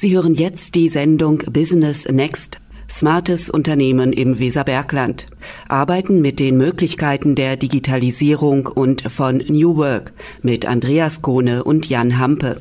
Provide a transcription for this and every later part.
Sie hören jetzt die Sendung Business Next. Smartes Unternehmen im Weserbergland. Arbeiten mit den Möglichkeiten der Digitalisierung und von New Work mit Andreas Kohne und Jan Hampe.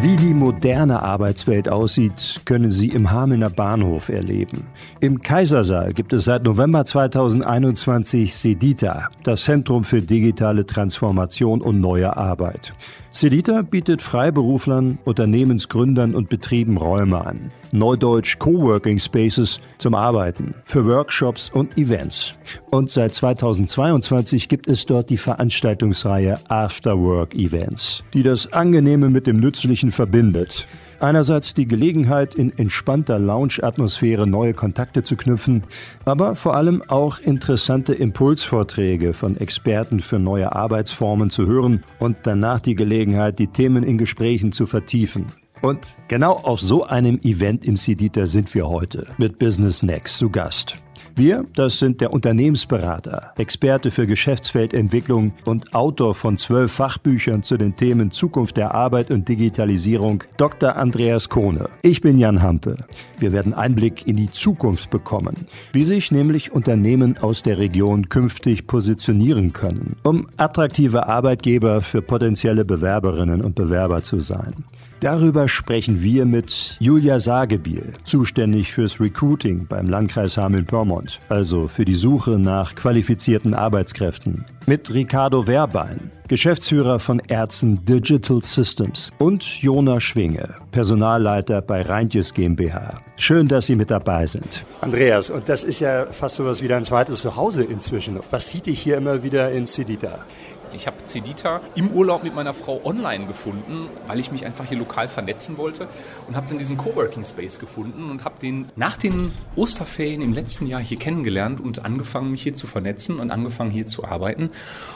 Wie die moderne Arbeitswelt aussieht, können Sie im Hamelner Bahnhof erleben. Im Kaisersaal gibt es seit November 2021 Sedita, das Zentrum für digitale Transformation und neue Arbeit. Cedita bietet Freiberuflern, Unternehmensgründern und Betrieben Räume an. Neudeutsch Coworking Spaces zum Arbeiten, für Workshops und Events. Und seit 2022 gibt es dort die Veranstaltungsreihe Afterwork Events, die das Angenehme mit dem Nützlichen verbindet. Einerseits die Gelegenheit, in entspannter Lounge-Atmosphäre neue Kontakte zu knüpfen, aber vor allem auch interessante Impulsvorträge von Experten für neue Arbeitsformen zu hören und danach die Gelegenheit, die Themen in Gesprächen zu vertiefen. Und genau auf so einem Event im CDITA sind wir heute mit Business Next zu Gast. Wir, das sind der Unternehmensberater, Experte für Geschäftsfeldentwicklung und Autor von zwölf Fachbüchern zu den Themen Zukunft der Arbeit und Digitalisierung, Dr. Andreas Kohne. Ich bin Jan Hampe. Wir werden Einblick in die Zukunft bekommen, wie sich nämlich Unternehmen aus der Region künftig positionieren können, um attraktive Arbeitgeber für potenzielle Bewerberinnen und Bewerber zu sein. Darüber sprechen wir mit Julia Sagebiel, zuständig fürs Recruiting beim Landkreis Hameln-Pyrmont, also für die Suche nach qualifizierten Arbeitskräften. Mit Ricardo Werbein, Geschäftsführer von Ärzten Digital Systems und Jona Schwinge, Personalleiter bei Reintjes GmbH. Schön, dass Sie mit dabei sind. Andreas, und das ist ja fast so was wie ein zweites Zuhause inzwischen. Was sieht dich hier immer wieder in Cedita? Ich habe Cedita im Urlaub mit meiner Frau online gefunden, weil ich mich einfach hier lokal vernetzen wollte und habe dann diesen Coworking Space gefunden und habe den nach den Osterferien im letzten Jahr hier kennengelernt und angefangen, mich hier zu vernetzen und angefangen, hier zu arbeiten.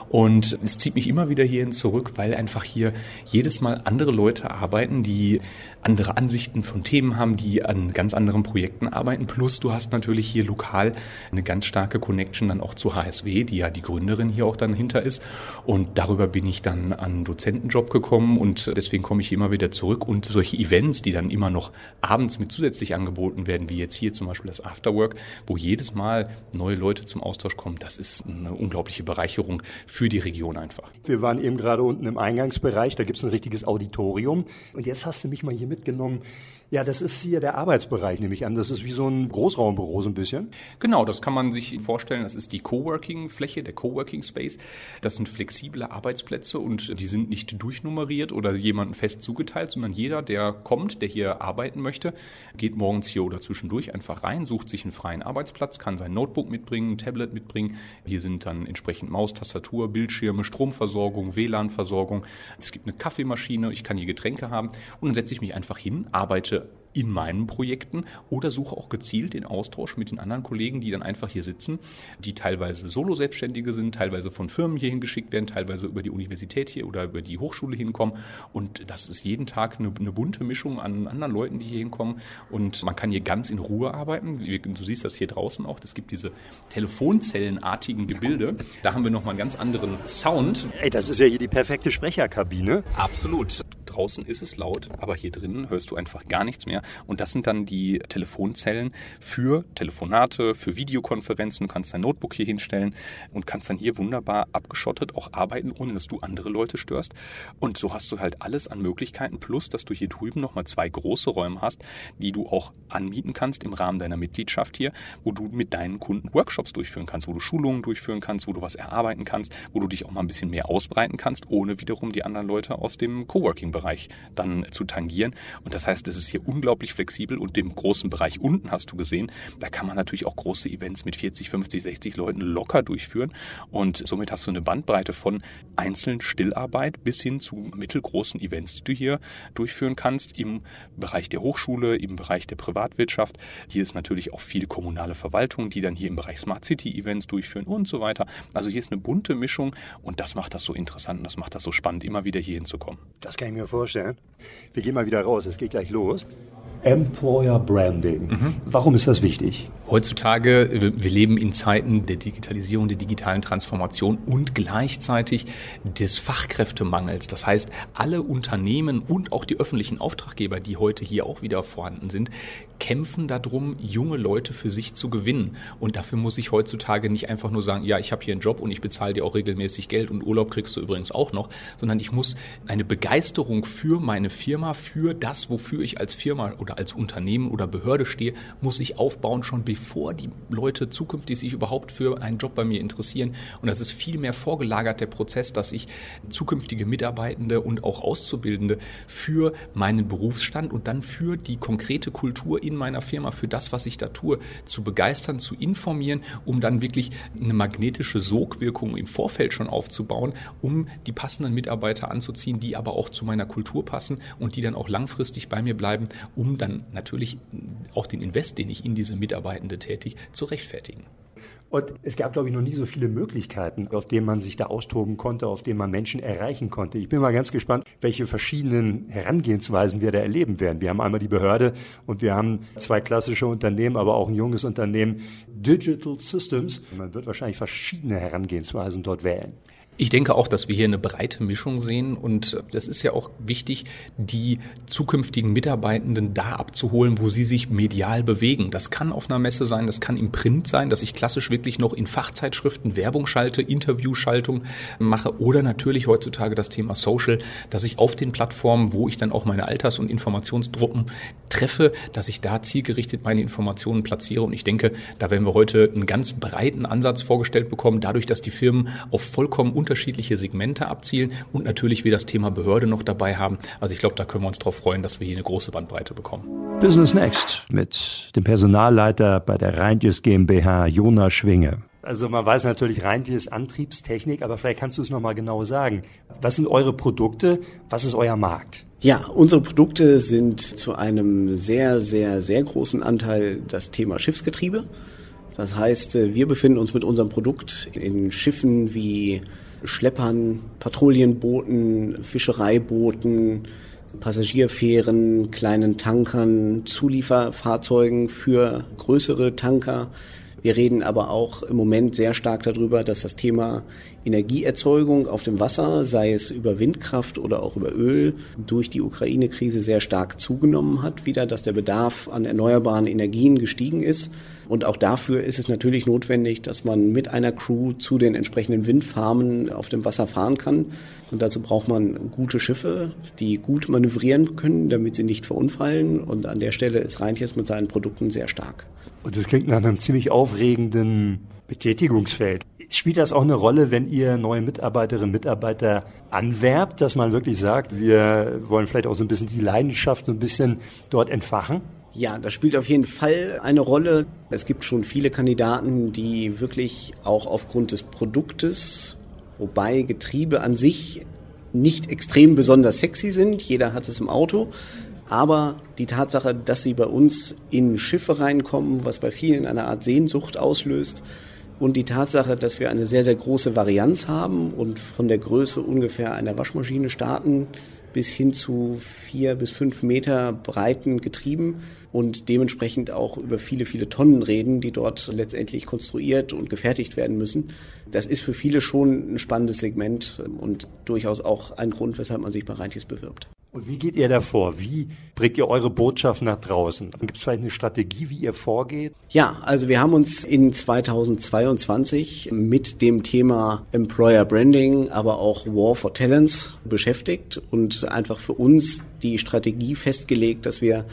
Und es zieht mich immer wieder hierhin zurück, weil einfach hier jedes Mal andere Leute arbeiten, die andere Ansichten von Themen haben, die an ganz anderen Projekten arbeiten. Plus du hast natürlich hier lokal eine ganz starke Connection dann auch zu HSW, die ja die Gründerin hier auch dann hinter ist. Und darüber bin ich dann an einen Dozentenjob gekommen und deswegen komme ich immer wieder zurück. Und solche Events, die dann immer noch abends mit zusätzlich angeboten werden, wie jetzt hier zum Beispiel das Afterwork, wo jedes Mal neue Leute zum Austausch kommen, das ist eine unglaubliche Bereicherung für die Region einfach. Wir waren eben gerade unten im Eingangsbereich, da gibt es ein richtiges Auditorium. Und jetzt hast du mich mal hier mit mitgenommen. Ja, das ist hier der Arbeitsbereich, nehme ich an. Das ist wie so ein Großraumbüro so ein bisschen. Genau, das kann man sich vorstellen. Das ist die Coworking-Fläche, der Coworking-Space. Das sind flexible Arbeitsplätze und die sind nicht durchnummeriert oder jemandem fest zugeteilt, sondern jeder, der kommt, der hier arbeiten möchte, geht morgens hier oder zwischendurch einfach rein, sucht sich einen freien Arbeitsplatz, kann sein Notebook mitbringen, ein Tablet mitbringen. Hier sind dann entsprechend Maus, Tastatur, Bildschirme, Stromversorgung, WLAN-Versorgung. Es gibt eine Kaffeemaschine, ich kann hier Getränke haben und dann setze ich mich einfach hin, arbeite in meinen Projekten oder suche auch gezielt den Austausch mit den anderen Kollegen, die dann einfach hier sitzen, die teilweise Solo-Selbstständige sind, teilweise von Firmen hierhin geschickt werden, teilweise über die Universität hier oder über die Hochschule hinkommen. Und das ist jeden Tag eine, eine bunte Mischung an anderen Leuten, die hier hinkommen. Und man kann hier ganz in Ruhe arbeiten. Du siehst das hier draußen auch. Es gibt diese Telefonzellenartigen Gebilde. Da haben wir nochmal einen ganz anderen Sound. Ey, das ist ja hier die perfekte Sprecherkabine. Absolut. Draußen ist es laut, aber hier drinnen hörst du einfach gar nichts mehr. Und das sind dann die Telefonzellen für Telefonate, für Videokonferenzen. Du kannst dein Notebook hier hinstellen und kannst dann hier wunderbar abgeschottet auch arbeiten, ohne dass du andere Leute störst. Und so hast du halt alles an Möglichkeiten, plus dass du hier drüben nochmal zwei große Räume hast, die du auch anmieten kannst im Rahmen deiner Mitgliedschaft hier, wo du mit deinen Kunden Workshops durchführen kannst, wo du Schulungen durchführen kannst, wo du was erarbeiten kannst, wo du dich auch mal ein bisschen mehr ausbreiten kannst, ohne wiederum die anderen Leute aus dem Coworking-Bereich dann zu tangieren. Und das heißt, es ist hier unglaublich flexibel und dem großen Bereich unten hast du gesehen, da kann man natürlich auch große Events mit 40, 50, 60 Leuten locker durchführen und somit hast du eine Bandbreite von einzelnen Stillarbeit bis hin zu mittelgroßen Events, die du hier durchführen kannst im Bereich der Hochschule, im Bereich der Privatwirtschaft. Hier ist natürlich auch viel kommunale Verwaltung, die dann hier im Bereich Smart City Events durchführen und so weiter. Also hier ist eine bunte Mischung und das macht das so interessant und das macht das so spannend, immer wieder hier hinzukommen. Das kann ich mir vorstellen. Wir gehen mal wieder raus, es geht gleich los. Employer Branding. Mhm. Warum ist das wichtig? Heutzutage, wir leben in Zeiten der Digitalisierung, der digitalen Transformation und gleichzeitig des Fachkräftemangels. Das heißt, alle Unternehmen und auch die öffentlichen Auftraggeber, die heute hier auch wieder vorhanden sind, kämpfen darum, junge Leute für sich zu gewinnen. Und dafür muss ich heutzutage nicht einfach nur sagen, ja, ich habe hier einen Job und ich bezahle dir auch regelmäßig Geld und Urlaub kriegst du übrigens auch noch, sondern ich muss eine Begeisterung für meine Firma, für das, wofür ich als Firma oder als Unternehmen oder Behörde stehe, muss ich aufbauen, schon bevor die Leute zukünftig sich überhaupt für einen Job bei mir interessieren. Und das ist viel mehr vorgelagert der Prozess, dass ich zukünftige Mitarbeitende und auch Auszubildende für meinen Berufsstand und dann für die konkrete Kultur in meiner Firma, für das, was ich da tue, zu begeistern, zu informieren, um dann wirklich eine magnetische Sogwirkung im Vorfeld schon aufzubauen, um die passenden Mitarbeiter anzuziehen, die aber auch zu meiner Kultur passen und die dann auch langfristig bei mir bleiben, um dann natürlich auch den Invest, den ich in diese Mitarbeitende Ende tätig, zu rechtfertigen. Und es gab, glaube ich, noch nie so viele Möglichkeiten, auf denen man sich da austoben konnte, auf denen man Menschen erreichen konnte. Ich bin mal ganz gespannt, welche verschiedenen Herangehensweisen wir da erleben werden. Wir haben einmal die Behörde und wir haben zwei klassische Unternehmen, aber auch ein junges Unternehmen, Digital Systems. Man wird wahrscheinlich verschiedene Herangehensweisen dort wählen. Ich denke auch, dass wir hier eine breite Mischung sehen und das ist ja auch wichtig, die zukünftigen Mitarbeitenden da abzuholen, wo sie sich medial bewegen. Das kann auf einer Messe sein, das kann im Print sein, dass ich klassisch wirklich noch in Fachzeitschriften Werbung schalte, Interviewschaltung mache oder natürlich heutzutage das Thema Social, dass ich auf den Plattformen, wo ich dann auch meine Alters- und Informationsgruppen treffe, dass ich da zielgerichtet meine Informationen platziere und ich denke, da werden wir heute einen ganz breiten Ansatz vorgestellt bekommen, dadurch, dass die Firmen auf vollkommen unterschiedliche Segmente abzielen und natürlich wir das Thema Behörde noch dabei haben. Also ich glaube, da können wir uns darauf freuen, dass wir hier eine große Bandbreite bekommen. Business Next mit dem Personalleiter bei der Reintjes GmbH, Jonas Schwinge. Also man weiß natürlich Reintjes Antriebstechnik, aber vielleicht kannst du es nochmal genau sagen. Was sind eure Produkte? Was ist euer Markt? Ja, unsere Produkte sind zu einem sehr, sehr, sehr großen Anteil das Thema Schiffsgetriebe. Das heißt, wir befinden uns mit unserem Produkt in Schiffen wie Schleppern, Patrouillenbooten, Fischereibooten, Passagierfähren, kleinen Tankern, Zulieferfahrzeugen für größere Tanker. Wir reden aber auch im Moment sehr stark darüber, dass das Thema Energieerzeugung auf dem Wasser, sei es über Windkraft oder auch über Öl, durch die Ukraine-Krise sehr stark zugenommen hat, wieder, dass der Bedarf an erneuerbaren Energien gestiegen ist. Und auch dafür ist es natürlich notwendig, dass man mit einer Crew zu den entsprechenden Windfarmen auf dem Wasser fahren kann. Und dazu braucht man gute Schiffe, die gut manövrieren können, damit sie nicht verunfallen. Und an der Stelle ist Reintjes mit seinen Produkten sehr stark. Und das klingt nach einem ziemlich aufregenden Betätigungsfeld. Spielt das auch eine Rolle, wenn ihr neue Mitarbeiterinnen und Mitarbeiter anwerbt, dass man wirklich sagt, wir wollen vielleicht auch so ein bisschen die Leidenschaft so ein bisschen dort entfachen? Ja, das spielt auf jeden Fall eine Rolle. Es gibt schon viele Kandidaten, die wirklich auch aufgrund des Produktes, wobei Getriebe an sich nicht extrem besonders sexy sind, jeder hat es im Auto, aber die Tatsache, dass sie bei uns in Schiffe reinkommen, was bei vielen eine Art Sehnsucht auslöst, und die Tatsache, dass wir eine sehr, sehr große Varianz haben und von der Größe ungefähr einer Waschmaschine starten bis hin zu vier bis fünf Meter breiten Getrieben und dementsprechend auch über viele, viele Tonnen reden, die dort letztendlich konstruiert und gefertigt werden müssen. Das ist für viele schon ein spannendes Segment und durchaus auch ein Grund, weshalb man sich bei Reintis bewirbt. Und wie geht ihr davor? Wie bringt ihr eure Botschaft nach draußen? Gibt es vielleicht eine Strategie, wie ihr vorgeht? Ja, also wir haben uns in 2022 mit dem Thema Employer Branding, aber auch War for Talents beschäftigt und einfach für uns die Strategie festgelegt, dass wir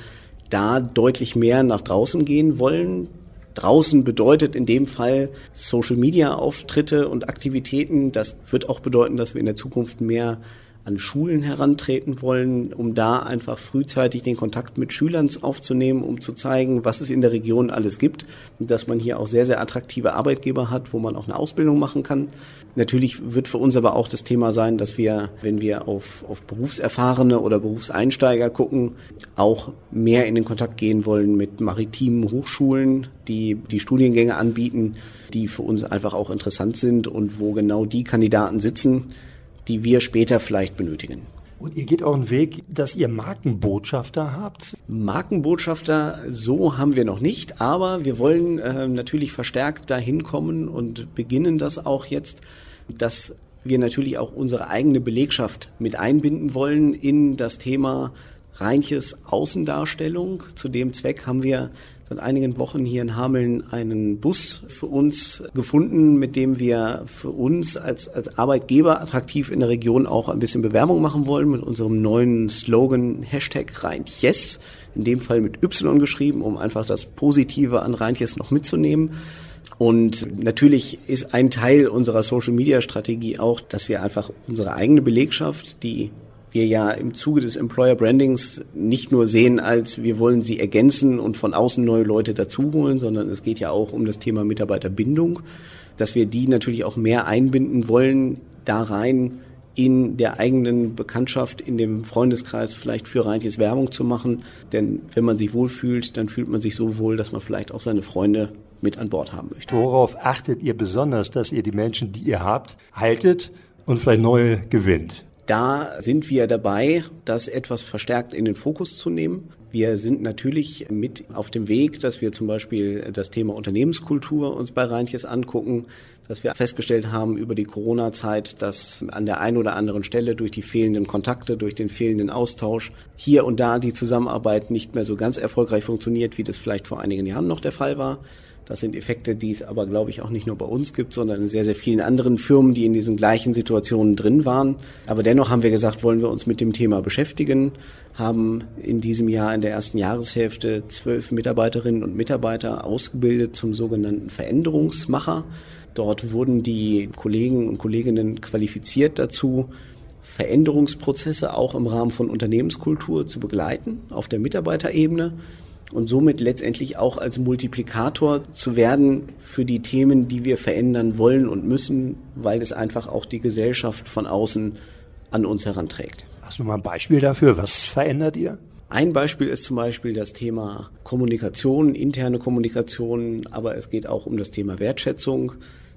da deutlich mehr nach draußen gehen wollen. Draußen bedeutet in dem Fall Social Media Auftritte und Aktivitäten. Das wird auch bedeuten, dass wir in der Zukunft mehr an Schulen herantreten wollen, um da einfach frühzeitig den Kontakt mit Schülern aufzunehmen, um zu zeigen, was es in der Region alles gibt und dass man hier auch sehr, sehr attraktive Arbeitgeber hat, wo man auch eine Ausbildung machen kann. Natürlich wird für uns aber auch das Thema sein, dass wir, wenn wir auf, auf Berufserfahrene oder Berufseinsteiger gucken, auch mehr in den Kontakt gehen wollen mit maritimen Hochschulen, die die Studiengänge anbieten, die für uns einfach auch interessant sind und wo genau die Kandidaten sitzen, die wir später vielleicht benötigen. Und ihr geht auch einen Weg, dass ihr Markenbotschafter habt? Markenbotschafter, so haben wir noch nicht, aber wir wollen äh, natürlich verstärkt dahin kommen und beginnen das auch jetzt, dass wir natürlich auch unsere eigene Belegschaft mit einbinden wollen in das Thema Reinches Außendarstellung. Zu dem Zweck haben wir seit einigen Wochen hier in Hameln einen Bus für uns gefunden, mit dem wir für uns als, als Arbeitgeber attraktiv in der Region auch ein bisschen Bewerbung machen wollen mit unserem neuen Slogan Hashtag Reintjes, in dem Fall mit Y geschrieben, um einfach das Positive an Reintjes noch mitzunehmen. Und natürlich ist ein Teil unserer Social-Media-Strategie auch, dass wir einfach unsere eigene Belegschaft, die wir ja im Zuge des Employer Brandings nicht nur sehen als wir wollen sie ergänzen und von außen neue Leute dazuholen, sondern es geht ja auch um das Thema Mitarbeiterbindung, dass wir die natürlich auch mehr einbinden wollen, da rein in der eigenen Bekanntschaft, in dem Freundeskreis vielleicht für Reintjes Werbung zu machen. Denn wenn man sich wohlfühlt, dann fühlt man sich so wohl, dass man vielleicht auch seine Freunde mit an Bord haben möchte. Worauf achtet ihr besonders, dass ihr die Menschen, die ihr habt, haltet und vielleicht neue gewinnt? Da sind wir dabei, das etwas verstärkt in den Fokus zu nehmen. Wir sind natürlich mit auf dem Weg, dass wir zum Beispiel das Thema Unternehmenskultur uns bei Reintjes angucken, dass wir festgestellt haben über die Corona-Zeit, dass an der einen oder anderen Stelle durch die fehlenden Kontakte, durch den fehlenden Austausch hier und da die Zusammenarbeit nicht mehr so ganz erfolgreich funktioniert, wie das vielleicht vor einigen Jahren noch der Fall war. Das sind Effekte, die es aber, glaube ich, auch nicht nur bei uns gibt, sondern in sehr, sehr vielen anderen Firmen, die in diesen gleichen Situationen drin waren. Aber dennoch haben wir gesagt, wollen wir uns mit dem Thema beschäftigen, haben in diesem Jahr in der ersten Jahreshälfte zwölf Mitarbeiterinnen und Mitarbeiter ausgebildet zum sogenannten Veränderungsmacher. Dort wurden die Kollegen und Kolleginnen qualifiziert dazu, Veränderungsprozesse auch im Rahmen von Unternehmenskultur zu begleiten auf der Mitarbeiterebene und somit letztendlich auch als Multiplikator zu werden für die Themen, die wir verändern wollen und müssen, weil es einfach auch die Gesellschaft von außen an uns heranträgt. Hast du mal ein Beispiel dafür? Was verändert ihr? Ein Beispiel ist zum Beispiel das Thema Kommunikation, interne Kommunikation, aber es geht auch um das Thema Wertschätzung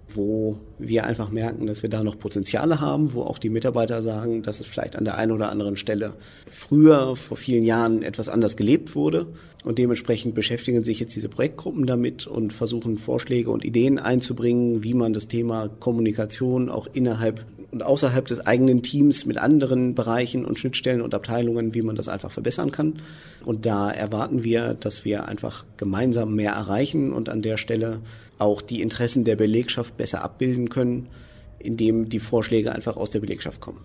wo wir einfach merken, dass wir da noch Potenziale haben, wo auch die Mitarbeiter sagen, dass es vielleicht an der einen oder anderen Stelle früher, vor vielen Jahren etwas anders gelebt wurde. Und dementsprechend beschäftigen sich jetzt diese Projektgruppen damit und versuchen Vorschläge und Ideen einzubringen, wie man das Thema Kommunikation auch innerhalb und außerhalb des eigenen Teams mit anderen Bereichen und Schnittstellen und Abteilungen, wie man das einfach verbessern kann. Und da erwarten wir, dass wir einfach gemeinsam mehr erreichen und an der Stelle auch die Interessen der Belegschaft besser abbilden können, indem die Vorschläge einfach aus der Belegschaft kommen.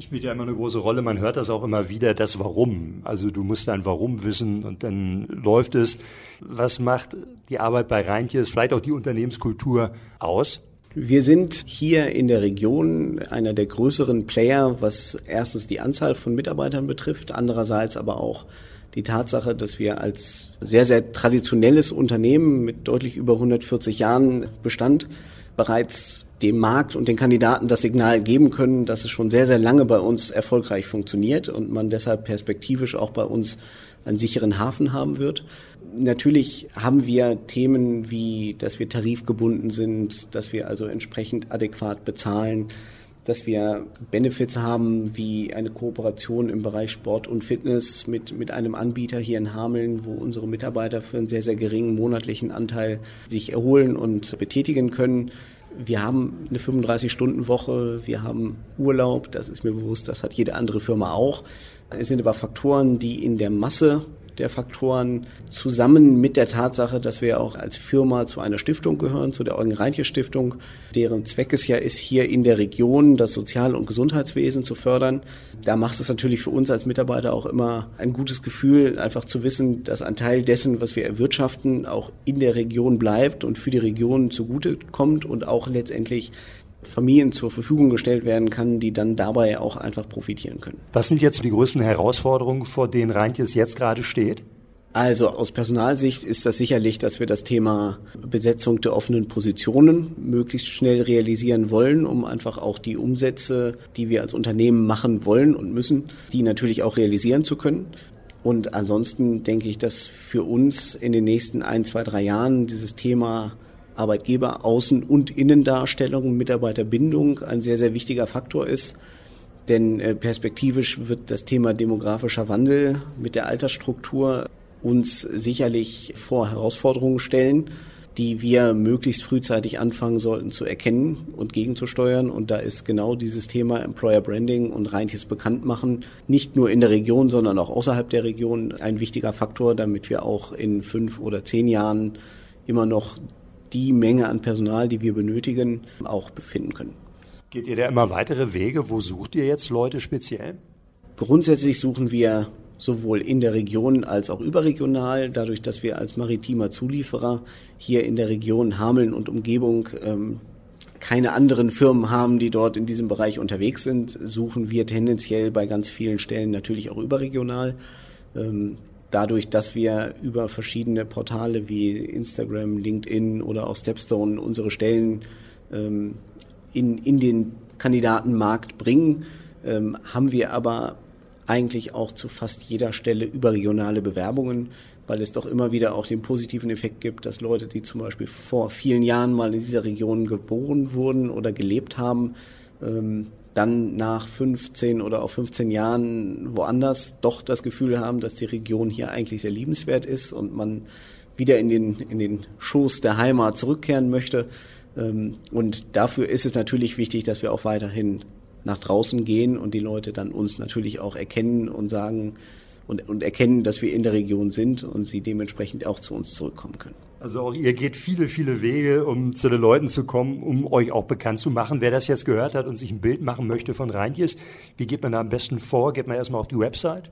Spielt ja immer eine große Rolle. Man hört das auch immer wieder, das Warum. Also du musst ein Warum wissen und dann läuft es. Was macht die Arbeit bei Reintjes, vielleicht auch die Unternehmenskultur aus? Wir sind hier in der Region einer der größeren Player, was erstens die Anzahl von Mitarbeitern betrifft, andererseits aber auch die Tatsache, dass wir als sehr, sehr traditionelles Unternehmen mit deutlich über 140 Jahren Bestand bereits dem Markt und den Kandidaten das Signal geben können, dass es schon sehr, sehr lange bei uns erfolgreich funktioniert und man deshalb perspektivisch auch bei uns einen sicheren Hafen haben wird. Natürlich haben wir Themen wie, dass wir tarifgebunden sind, dass wir also entsprechend adäquat bezahlen, dass wir Benefits haben wie eine Kooperation im Bereich Sport und Fitness mit, mit einem Anbieter hier in Hameln, wo unsere Mitarbeiter für einen sehr, sehr geringen monatlichen Anteil sich erholen und betätigen können. Wir haben eine 35-Stunden-Woche, wir haben Urlaub, das ist mir bewusst, das hat jede andere Firma auch. Es sind aber Faktoren, die in der Masse der Faktoren zusammen mit der Tatsache, dass wir auch als Firma zu einer Stiftung gehören, zu der Eugen Reintje Stiftung, deren Zweck es ja ist, hier in der Region das Sozial- und Gesundheitswesen zu fördern. Da macht es natürlich für uns als Mitarbeiter auch immer ein gutes Gefühl, einfach zu wissen, dass ein Teil dessen, was wir erwirtschaften, auch in der Region bleibt und für die Region zugute kommt und auch letztendlich Familien zur Verfügung gestellt werden kann, die dann dabei auch einfach profitieren können. Was sind jetzt die größten Herausforderungen, vor denen Reintjes jetzt gerade steht? Also aus Personalsicht ist das sicherlich, dass wir das Thema Besetzung der offenen Positionen möglichst schnell realisieren wollen, um einfach auch die Umsätze, die wir als Unternehmen machen wollen und müssen, die natürlich auch realisieren zu können. Und ansonsten denke ich, dass für uns in den nächsten ein, zwei, drei Jahren dieses Thema Arbeitgeber Außen- und Innendarstellung, Mitarbeiterbindung ein sehr, sehr wichtiger Faktor ist, Denn äh, perspektivisch wird das Thema demografischer Wandel mit der Altersstruktur uns sicherlich vor Herausforderungen stellen die wir möglichst frühzeitig anfangen sollten zu erkennen und gegenzusteuern. Und da ist genau dieses Thema Employer Branding und reinliches Bekanntmachen nicht nur in der Region, sondern auch außerhalb der Region ein wichtiger Faktor, damit wir auch in fünf oder zehn Jahren immer noch die Menge an Personal, die wir benötigen, auch befinden können. Geht ihr da immer weitere Wege? Wo sucht ihr jetzt Leute speziell? Grundsätzlich suchen wir sowohl in der Region als auch überregional, dadurch, dass wir als maritimer Zulieferer hier in der Region Hameln und Umgebung ähm, keine anderen Firmen haben, die dort in diesem Bereich unterwegs sind, suchen wir tendenziell bei ganz vielen Stellen natürlich auch überregional. Ähm, dadurch, dass wir über verschiedene Portale wie Instagram, LinkedIn oder auch Stepstone unsere Stellen ähm, in, in den Kandidatenmarkt bringen, ähm, haben wir aber eigentlich auch zu fast jeder Stelle überregionale Bewerbungen, weil es doch immer wieder auch den positiven Effekt gibt, dass Leute, die zum Beispiel vor vielen Jahren mal in dieser Region geboren wurden oder gelebt haben, ähm, dann nach 15 oder auch 15 Jahren woanders doch das Gefühl haben, dass die Region hier eigentlich sehr liebenswert ist und man wieder in den, in den Schoß der Heimat zurückkehren möchte. Ähm, und dafür ist es natürlich wichtig, dass wir auch weiterhin nach draußen gehen und die Leute dann uns natürlich auch erkennen und sagen und, und erkennen, dass wir in der Region sind und sie dementsprechend auch zu uns zurückkommen können. Also auch ihr geht viele, viele Wege, um zu den Leuten zu kommen, um euch auch bekannt zu machen. Wer das jetzt gehört hat und sich ein Bild machen möchte von Reintjes, wie geht man da am besten vor? Geht man erstmal auf die Website?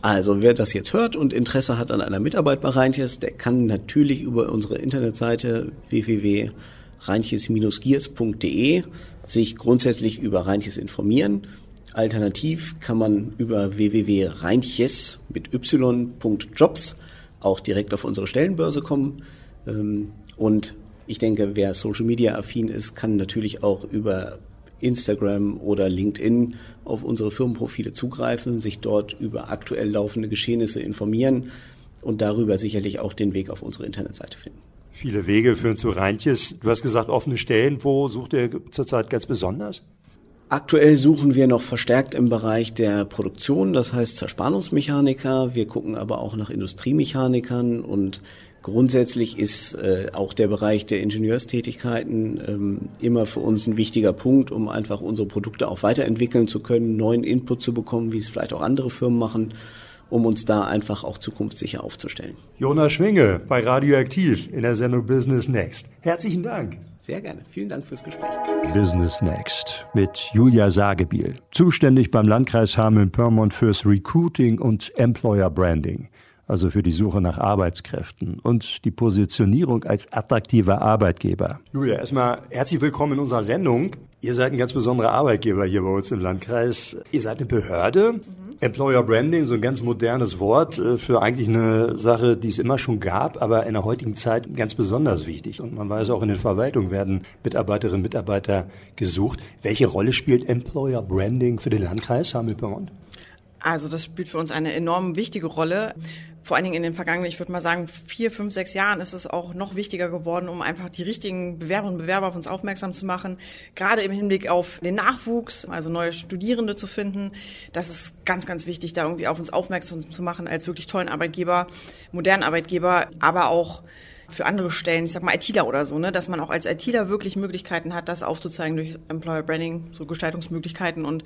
Also wer das jetzt hört und Interesse hat an einer Mitarbeit bei Reintjes, der kann natürlich über unsere Internetseite www.reintjes-giers.de sich grundsätzlich über Reintjes informieren. Alternativ kann man über www.reintjes mit y.jobs auch direkt auf unsere Stellenbörse kommen. Ähm, und ich denke, wer Social Media affin ist, kann natürlich auch über Instagram oder LinkedIn auf unsere Firmenprofile zugreifen, sich dort über aktuell laufende Geschehnisse informieren und darüber sicherlich auch den Weg auf unsere Internetseite finden. Viele Wege führen zu Reintjes. Du hast gesagt, offene Stellen. Wo sucht ihr zurzeit ganz besonders? Aktuell suchen wir noch verstärkt im Bereich der Produktion, das heißt Zerspannungsmechaniker. Wir gucken aber auch nach Industriemechanikern und grundsätzlich ist äh, auch der Bereich der Ingenieurstätigkeiten ähm, immer für uns ein wichtiger Punkt, um einfach unsere Produkte auch weiterentwickeln zu können, neuen Input zu bekommen, wie es vielleicht auch andere Firmen machen um uns da einfach auch zukunftssicher aufzustellen. Jonas Schwinge bei Radioaktiv in der Sendung Business Next. Herzlichen Dank. Sehr gerne. Vielen Dank fürs Gespräch. Business Next mit Julia Sagebiel, zuständig beim Landkreis Hameln-Pyrmont fürs Recruiting und Employer Branding, also für die Suche nach Arbeitskräften und die Positionierung als attraktiver Arbeitgeber. Julia, erstmal herzlich willkommen in unserer Sendung. Ihr seid ein ganz besonderer Arbeitgeber hier bei uns im Landkreis. Ihr seid eine Behörde. Employer Branding, so ein ganz modernes Wort äh, für eigentlich eine Sache, die es immer schon gab, aber in der heutigen Zeit ganz besonders wichtig. Und man weiß auch, in den Verwaltungen werden Mitarbeiterinnen und Mitarbeiter gesucht. Welche Rolle spielt Employer Branding für den Landkreis Hamel-Pyrmont? Also das spielt für uns eine enorm wichtige Rolle. Vor allen Dingen in den vergangenen, ich würde mal sagen, vier, fünf, sechs Jahren ist es auch noch wichtiger geworden, um einfach die richtigen Bewerberinnen und Bewerber auf uns aufmerksam zu machen. Gerade im Hinblick auf den Nachwuchs, also neue Studierende zu finden. Das ist ganz, ganz wichtig, da irgendwie auf uns aufmerksam zu machen als wirklich tollen Arbeitgeber, modernen Arbeitgeber, aber auch für andere Stellen, ich sag mal ITler oder so, ne, dass man auch als ITler wirklich Möglichkeiten hat, das aufzuzeigen durch Employer Branding, so Gestaltungsmöglichkeiten und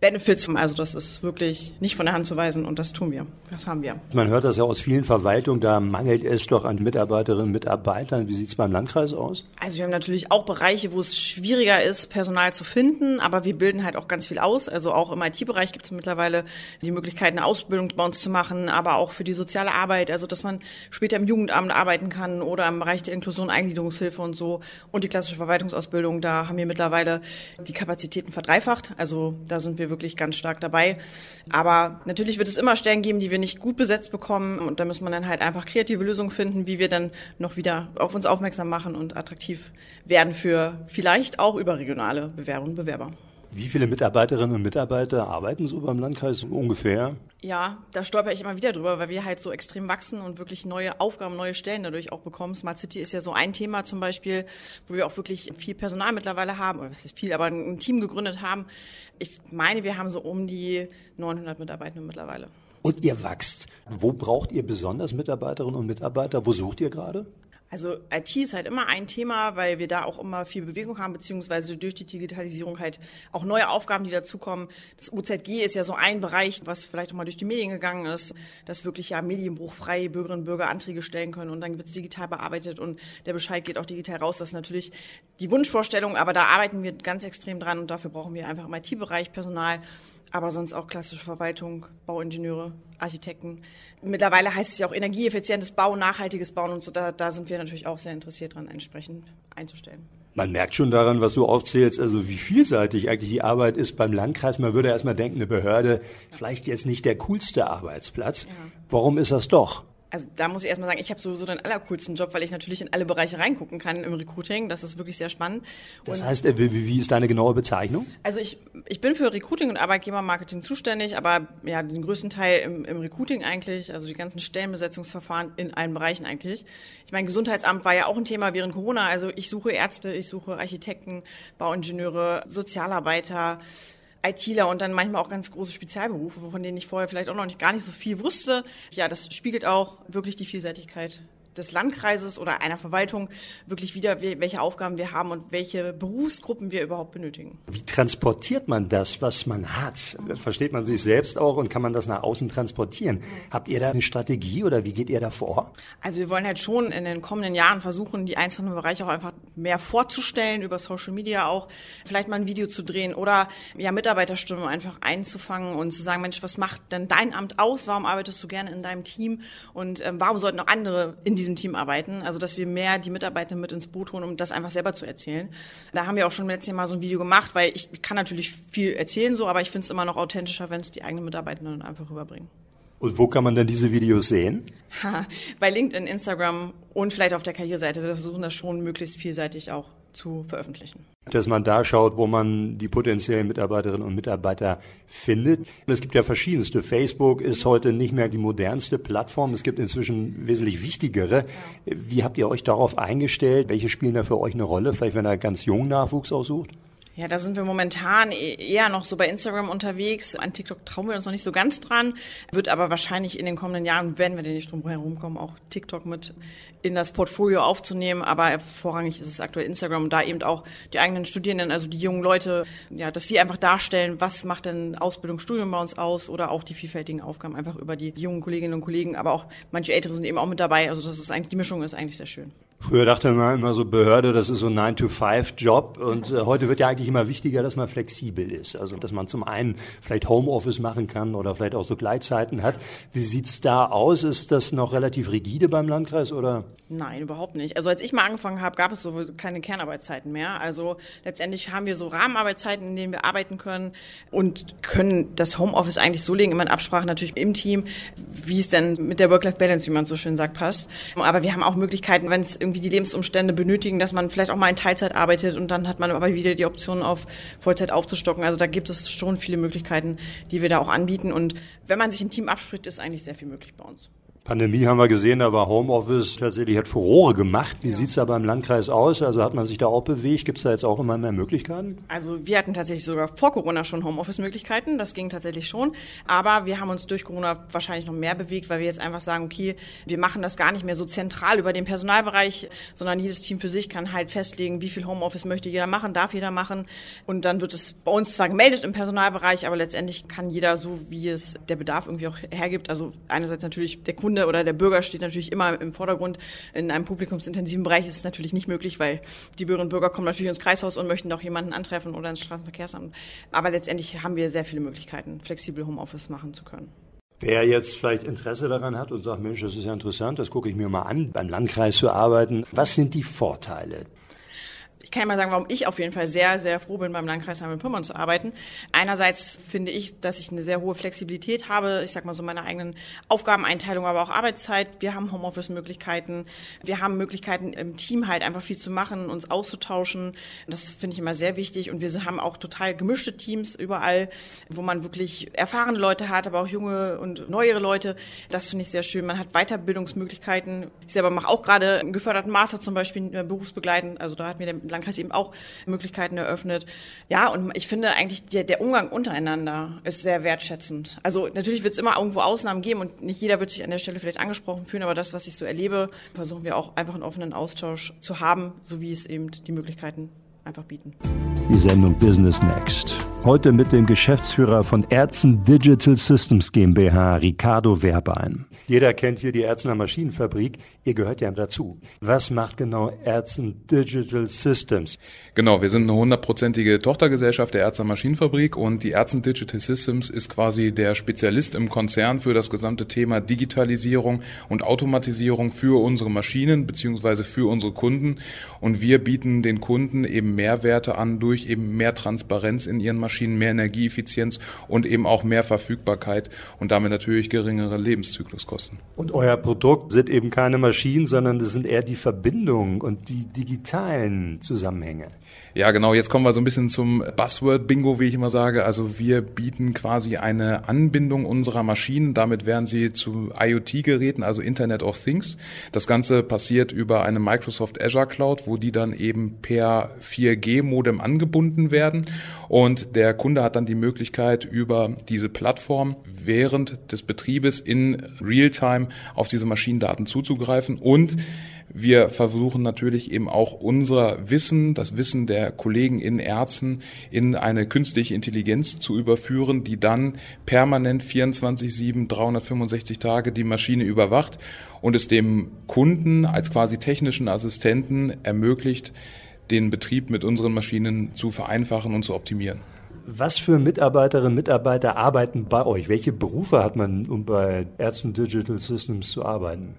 Benefits. Also das ist wirklich nicht von der Hand zu weisen und das tun wir. Das haben wir. Man hört das ja aus vielen Verwaltungen, da mangelt es doch an Mitarbeiterinnen und Mitarbeitern. Wie sieht es beim Landkreis aus? Also wir haben natürlich auch Bereiche, wo es schwieriger ist, Personal zu finden, aber wir bilden halt auch ganz viel aus. Also auch im IT-Bereich gibt es mittlerweile die Möglichkeit, eine Ausbildung bei uns zu machen, aber auch für die soziale Arbeit, also dass man später im Jugendamt arbeiten kann oder im Bereich der Inklusion, Eingliederungshilfe und so und die klassische Verwaltungsausbildung, da haben wir mittlerweile die Kapazitäten verdreifacht. Also da sind wir wir wirklich ganz stark dabei. Aber natürlich wird es immer Stellen geben, die wir nicht gut besetzt bekommen. Und da muss man dann halt einfach kreative Lösungen finden, wie wir dann noch wieder auf uns aufmerksam machen und attraktiv werden für vielleicht auch überregionale Bewerberinnen und Bewerber. Wie viele Mitarbeiterinnen und Mitarbeiter arbeiten so beim Landkreis ungefähr? Ja, da stolper ich immer wieder drüber, weil wir halt so extrem wachsen und wirklich neue Aufgaben, neue Stellen dadurch auch bekommen. Smart City ist ja so ein Thema zum Beispiel, wo wir auch wirklich viel Personal mittlerweile haben, oder was ist viel, aber ein Team gegründet haben. Ich meine, wir haben so um die 900 Mitarbeitende mittlerweile. Und ihr wächst. Wo braucht ihr besonders Mitarbeiterinnen und Mitarbeiter? Wo sucht ihr gerade? Also IT ist halt immer ein Thema, weil wir da auch immer viel Bewegung haben, beziehungsweise durch die Digitalisierung halt auch neue Aufgaben, die dazukommen. Das UZG ist ja so ein Bereich, was vielleicht auch mal durch die Medien gegangen ist, dass wirklich ja medienbruchfrei Bürgerinnen und Bürger Anträge stellen können und dann wird es digital bearbeitet und der Bescheid geht auch digital raus. Das ist natürlich die Wunschvorstellung, aber da arbeiten wir ganz extrem dran und dafür brauchen wir einfach im IT-Bereich Personal aber sonst auch klassische Verwaltung, Bauingenieure, Architekten. Mittlerweile heißt es ja auch energieeffizientes Bauen, nachhaltiges Bauen und so. Da, da sind wir natürlich auch sehr interessiert dran, entsprechend einzustellen. Man merkt schon daran, was du aufzählst, also wie vielseitig eigentlich die Arbeit ist beim Landkreis. Man würde erstmal denken, eine Behörde, vielleicht jetzt nicht der coolste Arbeitsplatz. Ja. Warum ist das doch? Also da muss ich erstmal sagen, ich habe sowieso den allercoolsten Job, weil ich natürlich in alle Bereiche reingucken kann im Recruiting. Das ist wirklich sehr spannend. Das und heißt, äh, wie, wie ist deine genaue Bezeichnung? Also ich, ich bin für Recruiting und Arbeitgebermarketing zuständig, aber ja, den größten Teil im, im Recruiting eigentlich, also die ganzen Stellenbesetzungsverfahren in allen Bereichen eigentlich. Ich meine, Gesundheitsamt war ja auch ein Thema während Corona. Also ich suche Ärzte, ich suche Architekten, Bauingenieure, Sozialarbeiter, ITler und dann manchmal auch ganz große Spezialberufe, von denen ich vorher vielleicht auch noch nicht gar nicht so viel wusste. Ja, das spiegelt auch wirklich die Vielseitigkeit des Landkreises oder einer Verwaltung wirklich wieder, welche Aufgaben wir haben und welche Berufsgruppen wir überhaupt benötigen. Wie transportiert man das, was man hat? Versteht man sich selbst auch und kann man das nach außen transportieren? Habt ihr da eine Strategie oder wie geht ihr da vor? Also wir wollen halt schon in den kommenden Jahren versuchen, die einzelnen Bereiche auch einfach mehr vorzustellen, über Social Media auch, vielleicht mal ein Video zu drehen oder ja, Mitarbeiterstimmen einfach einzufangen und zu sagen, Mensch, was macht denn dein Amt aus? Warum arbeitest du gerne in deinem Team? Und ähm, warum sollten auch andere in diesem Team arbeiten. Also, dass wir mehr die Mitarbeiter mit ins Boot holen, um das einfach selber zu erzählen. Da haben wir auch schon letztes Jahr mal so ein Video gemacht, weil ich kann natürlich viel erzählen so, aber ich finde es immer noch authentischer, wenn es die eigenen Mitarbeitenden einfach rüberbringen. Und wo kann man denn diese Videos sehen? Ha, bei LinkedIn, Instagram und vielleicht auf der Karriereseite. Wir versuchen das schon möglichst vielseitig auch zu veröffentlichen. Dass man da schaut, wo man die potenziellen Mitarbeiterinnen und Mitarbeiter findet. Es gibt ja verschiedenste. Facebook ist heute nicht mehr die modernste Plattform. Es gibt inzwischen wesentlich wichtigere. Wie habt ihr euch darauf eingestellt? Welche spielen da für euch eine Rolle? Vielleicht, wenn er ganz jungen Nachwuchs aussucht? Ja, da sind wir momentan e-, eher noch so bei Instagram unterwegs. An TikTok trauen wir uns noch nicht so ganz dran. Wird aber wahrscheinlich in den kommenden Jahren, wenn wir denn nicht drum herum kommen, auch TikTok mit in das Portfolio aufzunehmen. Aber vorrangig ist es aktuell Instagram und da eben auch die eigenen Studierenden, also die jungen Leute, ja, dass sie einfach darstellen, was macht denn Ausbildung, Studium bei uns aus oder auch die vielfältigen Aufgaben einfach über die jungen Kolleginnen und Kollegen. Aber auch manche Ältere sind eben auch mit dabei. Also das ist eigentlich, die Mischung ist eigentlich sehr schön. Früher dachte man immer so Behörde, das ist so ein 9-to-5-Job und äh, heute wird ja eigentlich immer wichtiger, dass man flexibel ist. Also dass man zum einen vielleicht Homeoffice machen kann oder vielleicht auch so Gleitzeiten hat. Wie sieht's da aus? Ist das noch relativ rigide beim Landkreis oder? Nein, überhaupt nicht. Also als ich mal angefangen habe, gab es so keine Kernarbeitszeiten mehr. Also letztendlich haben wir so Rahmenarbeitszeiten, in denen wir arbeiten können und können das Homeoffice eigentlich so legen, immer in Absprache natürlich im Team, wie es denn mit der Work-Life-Balance, wie man so schön sagt, passt. Aber wir haben auch Möglichkeiten, wenn es irgendwie die Lebensumstände benötigen, dass man vielleicht auch mal in Teilzeit arbeitet und dann hat man aber wieder die Option auf Vollzeit aufzustocken. Also da gibt es schon viele Möglichkeiten, die wir da auch anbieten. Und wenn man sich im Team abspricht, ist eigentlich sehr viel möglich bei uns. Pandemie haben wir gesehen, da war Homeoffice tatsächlich hat Furore gemacht. Wie ja. sieht's da beim Landkreis aus? Also hat man sich da auch bewegt? Gibt's da jetzt auch immer mehr Möglichkeiten? Also wir hatten tatsächlich sogar vor Corona schon Homeoffice-Möglichkeiten. Das ging tatsächlich schon. Aber wir haben uns durch Corona wahrscheinlich noch mehr bewegt, weil wir jetzt einfach sagen, okay, wir machen das gar nicht mehr so zentral über den Personalbereich, sondern jedes Team für sich kann halt festlegen, wie viel Homeoffice möchte jeder machen, darf jeder machen. Und dann wird es bei uns zwar gemeldet im Personalbereich, aber letztendlich kann jeder so, wie es der Bedarf irgendwie auch hergibt. Also einerseits natürlich der Kunde Kunde oder der Bürger steht natürlich immer im Vordergrund. In einem publikumsintensiven Bereich ist es natürlich nicht möglich, weil die Bürgerinnen und Bürger kommen natürlich ins Kreishaus und möchten auch jemanden antreffen oder ins Straßenverkehrsamt. Aber letztendlich haben wir sehr viele Möglichkeiten, flexibel Homeoffice machen zu können. Wer jetzt vielleicht Interesse daran hat und sagt, Mensch, das ist ja interessant, das gucke ich mir mal an, beim Landkreis zu arbeiten. Was sind die Vorteile? Ich kann ja mal sagen, warum ich auf jeden Fall sehr, sehr froh bin, beim Landkreis Hameln-Pyrmont zu arbeiten. Einerseits finde ich, dass ich eine sehr hohe Flexibilität habe. Ich sag mal so meine eigenen Aufgabeneinteilung, aber auch Arbeitszeit. Wir haben Homeoffice-Möglichkeiten. Wir haben Möglichkeiten im Team halt einfach viel zu machen, uns auszutauschen. Das finde ich immer sehr wichtig. Und wir haben auch total gemischte Teams überall, wo man wirklich erfahrene Leute hat, aber auch junge und neuere Leute. Das finde ich sehr schön. Man hat Weiterbildungsmöglichkeiten. Ich selber mache auch gerade einen geförderten Master zum Beispiel äh, berufsbegleitend. Also da hat mir der Landkreis eben auch Möglichkeiten eröffnet. Ja, und ich finde eigentlich, der, der Umgang untereinander ist sehr wertschätzend. Also natürlich wird es immer irgendwo Ausnahmen geben und nicht jeder wird sich an der Stelle vielleicht angesprochen fühlen, aber das, was ich so erlebe, versuchen wir auch einfach einen offenen Austausch zu haben, so wie es eben die Möglichkeiten einfach bieten. Die Sendung Business Next. Heute mit dem Geschäftsführer von Ärzten Digital Systems GmbH, Ricardo Werbein. Jeder kennt hier die Ärztener Maschinenfabrik. Ihr gehört ja dazu. Was macht genau Ärzten Digital Systems? Genau, wir sind eine hundertprozentige Tochtergesellschaft der Ärztener Maschinenfabrik und die Ärzten Digital Systems ist quasi der Spezialist im Konzern für das gesamte Thema Digitalisierung und Automatisierung für unsere Maschinen beziehungsweise für unsere Kunden. Und wir bieten den Kunden eben Mehrwerte an durch eben mehr Transparenz in ihren Maschinen, mehr Energieeffizienz und eben auch mehr Verfügbarkeit und damit natürlich geringere Lebenszykluskosten. Und euer Produkt sind eben keine Maschinen, sondern das sind eher die Verbindungen und die digitalen Zusammenhänge. Ja, genau. Jetzt kommen wir so ein bisschen zum Buzzword-Bingo, wie ich immer sage. Also wir bieten quasi eine Anbindung unserer Maschinen. Damit werden sie zu IoT-Geräten, also Internet of Things. Das Ganze passiert über eine Microsoft Azure Cloud, wo die dann eben per 4G-Modem angebunden werden. Und der Kunde hat dann die Möglichkeit, über diese Plattform während des Betriebes in Realtime auf diese Maschinendaten zuzugreifen und wir versuchen natürlich eben auch unser Wissen, das Wissen der Kollegen in Ärzten in eine künstliche Intelligenz zu überführen, die dann permanent 24-7, 365 Tage die Maschine überwacht und es dem Kunden als quasi technischen Assistenten ermöglicht, den Betrieb mit unseren Maschinen zu vereinfachen und zu optimieren. Was für Mitarbeiterinnen und Mitarbeiter arbeiten bei euch? Welche Berufe hat man, um bei Ärzten Digital Systems zu arbeiten?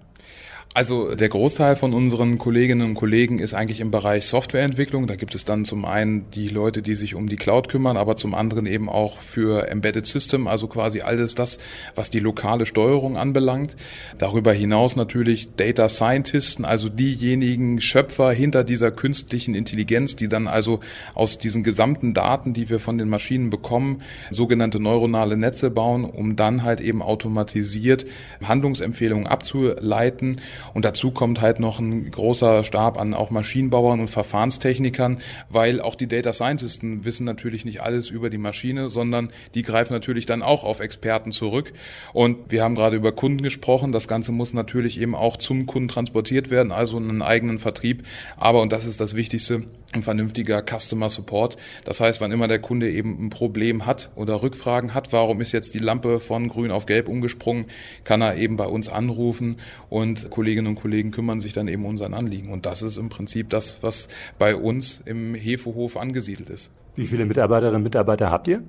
Also der Großteil von unseren Kolleginnen und Kollegen ist eigentlich im Bereich Softwareentwicklung. Da gibt es dann zum einen die Leute, die sich um die Cloud kümmern, aber zum anderen eben auch für Embedded System, also quasi alles das, was die lokale Steuerung anbelangt. Darüber hinaus natürlich Data Scientisten, also diejenigen Schöpfer hinter dieser künstlichen Intelligenz, die dann also aus diesen gesamten Daten, die wir von den Maschinen bekommen, sogenannte neuronale Netze bauen, um dann halt eben automatisiert Handlungsempfehlungen abzuleiten und dazu kommt halt noch ein großer Stab an auch Maschinenbauern und Verfahrenstechnikern, weil auch die Data Scientisten wissen natürlich nicht alles über die Maschine, sondern die greifen natürlich dann auch auf Experten zurück. Und wir haben gerade über Kunden gesprochen. Das Ganze muss natürlich eben auch zum Kunden transportiert werden, also einen eigenen Vertrieb. Aber, und das ist das Wichtigste, ein vernünftiger Customer Support. Das heißt, wann immer der Kunde eben ein Problem hat oder Rückfragen hat, warum ist jetzt die Lampe von grün auf gelb umgesprungen, kann er eben bei uns anrufen und Kolleginnen und Kollegen kümmern sich dann eben um sein Anliegen. Und das ist im Prinzip das, was bei uns im Hefehof angesiedelt ist. Wie viele Mitarbeiterinnen und Mitarbeiter habt ihr?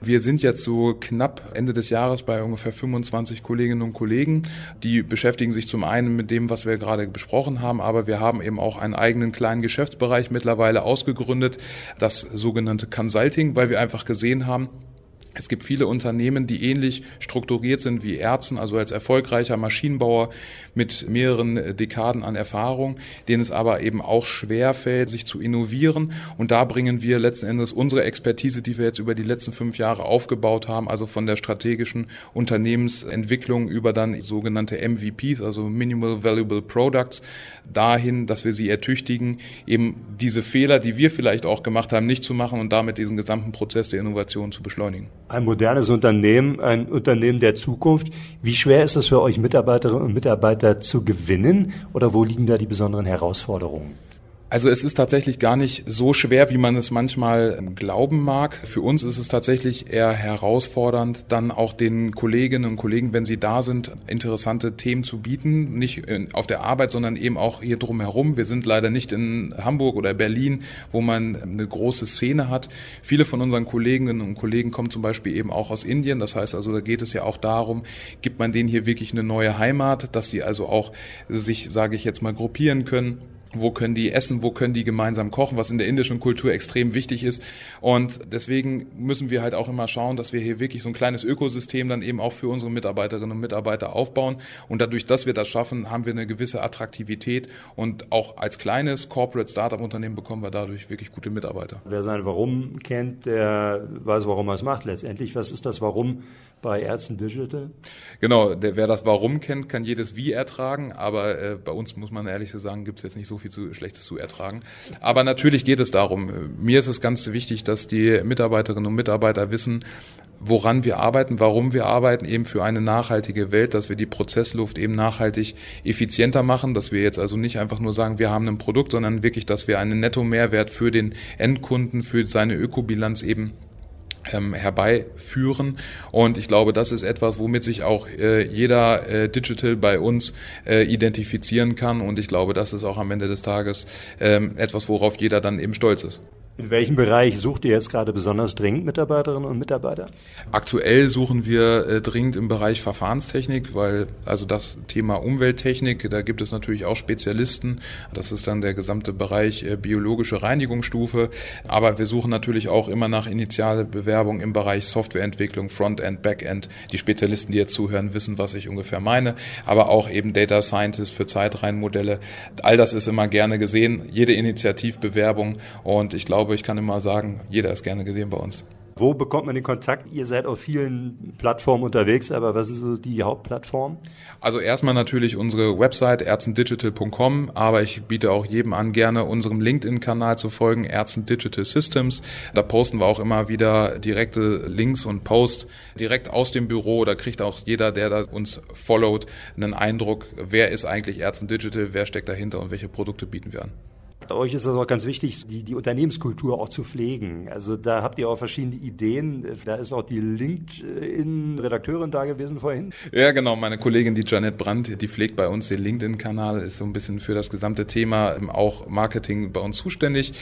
Wir sind jetzt so knapp Ende des Jahres bei ungefähr 25 Kolleginnen und Kollegen. Die beschäftigen sich zum einen mit dem, was wir gerade besprochen haben, aber wir haben eben auch einen eigenen kleinen Geschäftsbereich mittlerweile ausgegründet, das sogenannte Consulting, weil wir einfach gesehen haben, es gibt viele Unternehmen, die ähnlich strukturiert sind wie Ärzten, also als erfolgreicher Maschinenbauer mit mehreren Dekaden an Erfahrung, denen es aber eben auch schwer fällt, sich zu innovieren. Und da bringen wir letzten Endes unsere Expertise, die wir jetzt über die letzten fünf Jahre aufgebaut haben, also von der strategischen Unternehmensentwicklung über dann sogenannte MVPs, also Minimal Valuable Products, dahin, dass wir sie ertüchtigen, eben diese Fehler, die wir vielleicht auch gemacht haben, nicht zu machen und damit diesen gesamten Prozess der Innovation zu beschleunigen. Ein modernes Unternehmen, ein Unternehmen der Zukunft. Wie schwer ist es für euch Mitarbeiterinnen und Mitarbeiter zu gewinnen oder wo liegen da die besonderen Herausforderungen? Also es ist tatsächlich gar nicht so schwer, wie man es manchmal glauben mag. Für uns ist es tatsächlich eher herausfordernd, dann auch den Kolleginnen und Kollegen, wenn sie da sind, interessante Themen zu bieten. Nicht auf der Arbeit, sondern eben auch hier drumherum. Wir sind leider nicht in Hamburg oder Berlin, wo man eine große Szene hat. Viele von unseren Kolleginnen und Kollegen kommen zum Beispiel eben auch aus Indien. Das heißt also, da geht es ja auch darum, gibt man denen hier wirklich eine neue Heimat, dass sie also auch sich, sage ich jetzt mal, gruppieren können wo können die essen, wo können die gemeinsam kochen, was in der indischen Kultur extrem wichtig ist. Und deswegen müssen wir halt auch immer schauen, dass wir hier wirklich so ein kleines Ökosystem dann eben auch für unsere Mitarbeiterinnen und Mitarbeiter aufbauen. Und dadurch, dass wir das schaffen, haben wir eine gewisse Attraktivität. Und auch als kleines Corporate Startup Unternehmen bekommen wir dadurch wirklich gute Mitarbeiter. Wer sein Warum kennt, der weiß, warum er es macht letztendlich. Was ist das Warum bei Ärzten Digital? Genau, der, wer das Warum kennt, kann jedes Wie ertragen, aber äh, bei uns muss man ehrlich so sagen, gibt es jetzt nicht so viel zu, Schlechtes zu ertragen. Aber natürlich geht es darum, mir ist es ganz wichtig, dass die Mitarbeiterinnen und Mitarbeiter wissen, woran wir arbeiten, warum wir arbeiten, eben für eine nachhaltige Welt, dass wir die Prozessluft eben nachhaltig effizienter machen, dass wir jetzt also nicht einfach nur sagen, wir haben ein Produkt, sondern wirklich, dass wir einen Netto-Mehrwert für den Endkunden, für seine Ökobilanz eben ähm, herbeiführen. Und ich glaube, das ist etwas, womit sich auch äh, jeder äh, Digital bei uns äh, identifizieren kann. Und ich glaube, das ist auch am Ende des Tages ähm, etwas, worauf jeder dann eben stolz ist. In welchem Bereich sucht ihr jetzt gerade besonders dringend Mitarbeiterinnen und Mitarbeiter? Aktuell suchen wir äh, dringend im Bereich Verfahrenstechnik, weil also das Thema Umwelttechnik, da gibt es natürlich auch Spezialisten. Das ist dann der gesamte Bereich äh, biologische Reinigungsstufe. Aber wir suchen natürlich auch immer nach initiale Bewerbung im Bereich Softwareentwicklung, Frontend, Backend. Die Spezialisten, die jetzt zuhören, wissen, was ich ungefähr meine. Aber auch eben Data Scientist für Zeitreihenmodelle. All das ist immer gerne gesehen. Jede Initiativbewerbung. Und ich glaube, glaube, ich kann immer sagen, jeder ist gerne gesehen bei uns. Wo bekommt man den Kontakt? Ihr seid auf vielen Plattformen unterwegs, aber was ist so die Hauptplattform? Also erstmal natürlich unsere Website erzendigital.com, aber ich biete auch jedem an, gerne unserem LinkedIn-Kanal zu folgen, Ärzten Digital Systems. Da posten wir auch immer wieder direkte Links und Posts direkt aus dem Büro. Da kriegt auch jeder, der da uns followt, einen Eindruck, wer ist eigentlich Ärzten Digital, wer steckt dahinter und welche Produkte bieten wir an. Euch ist es auch ganz wichtig, die, die Unternehmenskultur auch zu pflegen. Also da habt ihr auch verschiedene Ideen. Da ist auch die LinkedIn-Redakteurin da gewesen vorhin. Ja, genau. Meine Kollegin, die Janet Brandt, die pflegt bei uns den LinkedIn-Kanal, ist so ein bisschen für das gesamte Thema auch Marketing bei uns zuständig.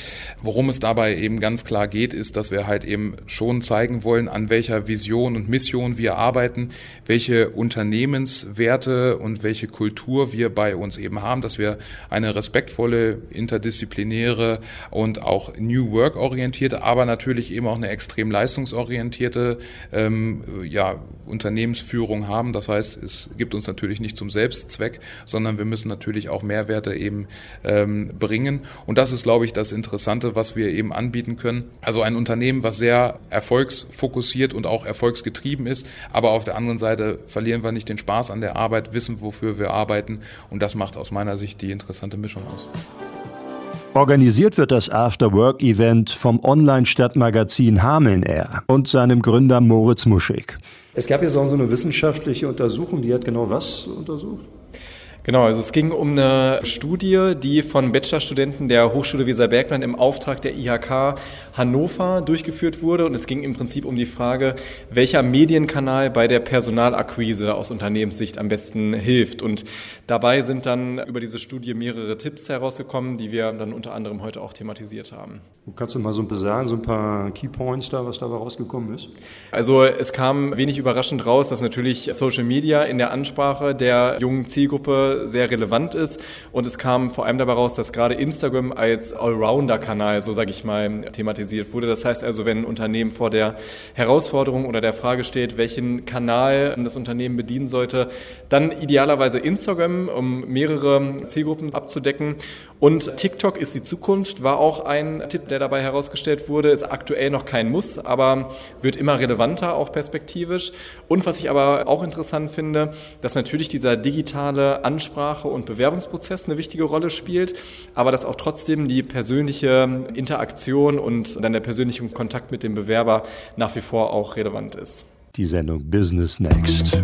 Worum es dabei eben ganz klar geht, ist, dass wir halt eben schon zeigen wollen, an welcher Vision und Mission wir arbeiten, welche Unternehmenswerte und welche Kultur wir bei uns eben haben, dass wir eine respektvolle, interdisziplinäre interdisziplinäre und auch New Work orientierte, aber natürlich eben auch eine extrem leistungsorientierte ähm, ja, Unternehmensführung haben. Das heißt, es gibt uns natürlich nicht zum Selbstzweck, sondern wir müssen natürlich auch Mehrwerte eben ähm, bringen. Und das ist, glaube ich, das Interessante, was wir eben anbieten können. Also ein Unternehmen, was sehr erfolgsfokussiert und auch erfolgsgetrieben ist, aber auf der anderen Seite verlieren wir nicht den Spaß an der Arbeit, wissen, wofür wir arbeiten. Und das macht aus meiner Sicht die interessante Mischung aus. Organisiert wird das After-Work-Event vom Online-Stadtmagazin Hameln Air und seinem Gründer Moritz Muschig. Es gab ja so eine wissenschaftliche Untersuchung, die hat genau was untersucht? Genau, also es ging um eine Studie, die von Bachelorstudenten der Hochschule Weserbergland im Auftrag der IHK Hannover durchgeführt wurde. Und es ging im Prinzip um die Frage, welcher Medienkanal bei der Personalakquise aus Unternehmenssicht am besten hilft. Und dabei sind dann über diese Studie mehrere Tipps herausgekommen, die wir dann unter anderem heute auch thematisiert haben. Kannst du mal so ein bisschen sagen, so ein paar Keypoints da, was dabei rausgekommen ist? Also es kam wenig überraschend raus, dass natürlich Social Media in der Ansprache der jungen Zielgruppe sehr relevant ist. Und es kam vor allem dabei raus, dass gerade Instagram als Allrounder-Kanal, so sage ich mal, thematisiert wurde. Das heißt also, wenn ein Unternehmen vor der Herausforderung oder der Frage steht, welchen Kanal das Unternehmen bedienen sollte, dann idealerweise Instagram, um mehrere Zielgruppen abzudecken. Und TikTok ist die Zukunft, war auch ein Tipp, der dabei herausgestellt wurde. Ist aktuell noch kein Muss, aber wird immer relevanter, auch perspektivisch. Und was ich aber auch interessant finde, dass natürlich dieser digitale Ansprache und Bewerbungsprozess eine wichtige Rolle spielt, aber dass auch trotzdem die persönliche Interaktion und dann der persönliche Kontakt mit dem Bewerber nach wie vor auch relevant ist die Sendung Business Next.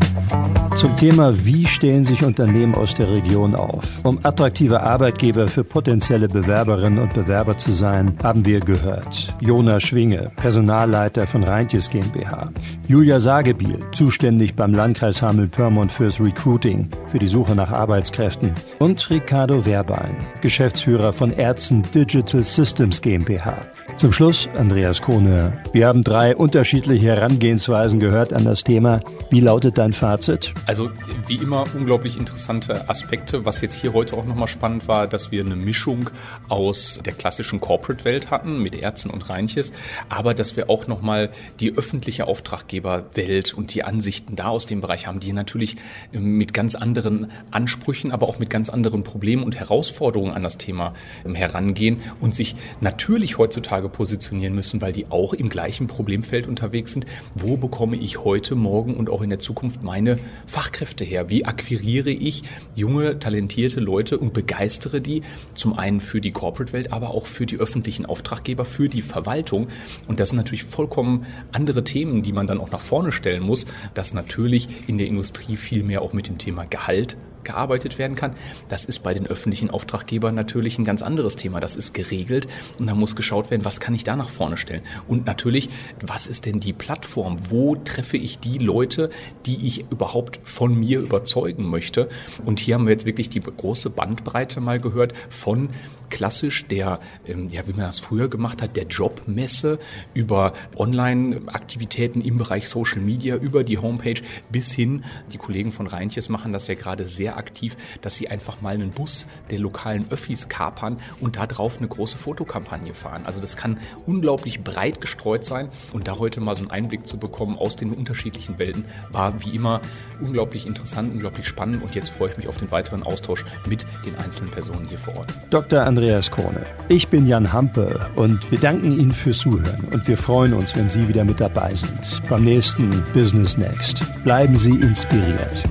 Zum Thema, wie stellen sich Unternehmen aus der Region auf? Um attraktive Arbeitgeber für potenzielle Bewerberinnen und Bewerber zu sein, haben wir gehört. Jona Schwinge, Personalleiter von Reintjes GmbH. Julia Sagebiel, zuständig beim Landkreis Hameln-Pyrmont fürs Recruiting, für die Suche nach Arbeitskräften. Und Ricardo Werbein, Geschäftsführer von Ärzten Digital Systems GmbH. Zum Schluss Andreas Kohne. Wir haben drei unterschiedliche Herangehensweisen gehört gehört an das Thema. Wie lautet dein Fazit? Also wie immer unglaublich interessante Aspekte. Was jetzt hier heute auch nochmal spannend war, dass wir eine Mischung aus der klassischen Corporate-Welt hatten mit Ärzten und Reinches, aber dass wir auch nochmal die öffentliche Auftraggeberwelt und die Ansichten da aus dem Bereich haben, die natürlich mit ganz anderen Ansprüchen, aber auch mit ganz anderen Problemen und Herausforderungen an das Thema ähm, herangehen und sich natürlich heutzutage positionieren müssen, weil die auch im gleichen Problemfeld unterwegs sind. Wo bekomme ich heute, morgen und auch in der Zukunft meine Fachkräfte her? Wie akquiriere ich junge, talentierte Leute und begeistere die zum einen für die Corporate-Welt, aber auch für die öffentlichen Auftraggeber, für die Verwaltung? Und das sind natürlich vollkommen andere Themen, die man dann auch nach vorne stellen muss, dass natürlich in der Industrie viel mehr auch mit dem Thema Gehalt gearbeitet werden kann. Das ist bei den öffentlichen Auftraggebern natürlich ein ganz anderes Thema. Das ist geregelt und da muss geschaut werden, was kann ich da nach vorne stellen. Und natürlich, was ist denn die Plattform? Wo treffe ich die Leute, die ich überhaupt von mir überzeugen möchte? Und hier haben wir jetzt wirklich die große Bandbreite mal gehört von klassisch der, ähm, ja, wie man das früher gemacht hat, der Jobmesse über Online-Aktivitäten im Bereich Social Media, über die Homepage bis hin, die Kollegen von Reintjes machen das ja gerade sehr sehr aktiv, dass sie einfach mal einen Bus der lokalen Öffis kapern und da drauf eine große Fotokampagne fahren. Also das kann unglaublich breit gestreut sein und da heute mal so einen Einblick zu bekommen aus den unterschiedlichen Welten war wie immer unglaublich interessant, unglaublich spannend und jetzt freue ich mich auf den weiteren Austausch mit den einzelnen Personen hier vor Ort. Dr. Andreas Krone, ich bin Jan Hampe und wir danken Ihnen fürs Zuhören und wir freuen uns, wenn Sie wieder mit dabei sind beim nächsten Business Next. Bleiben Sie inspiriert.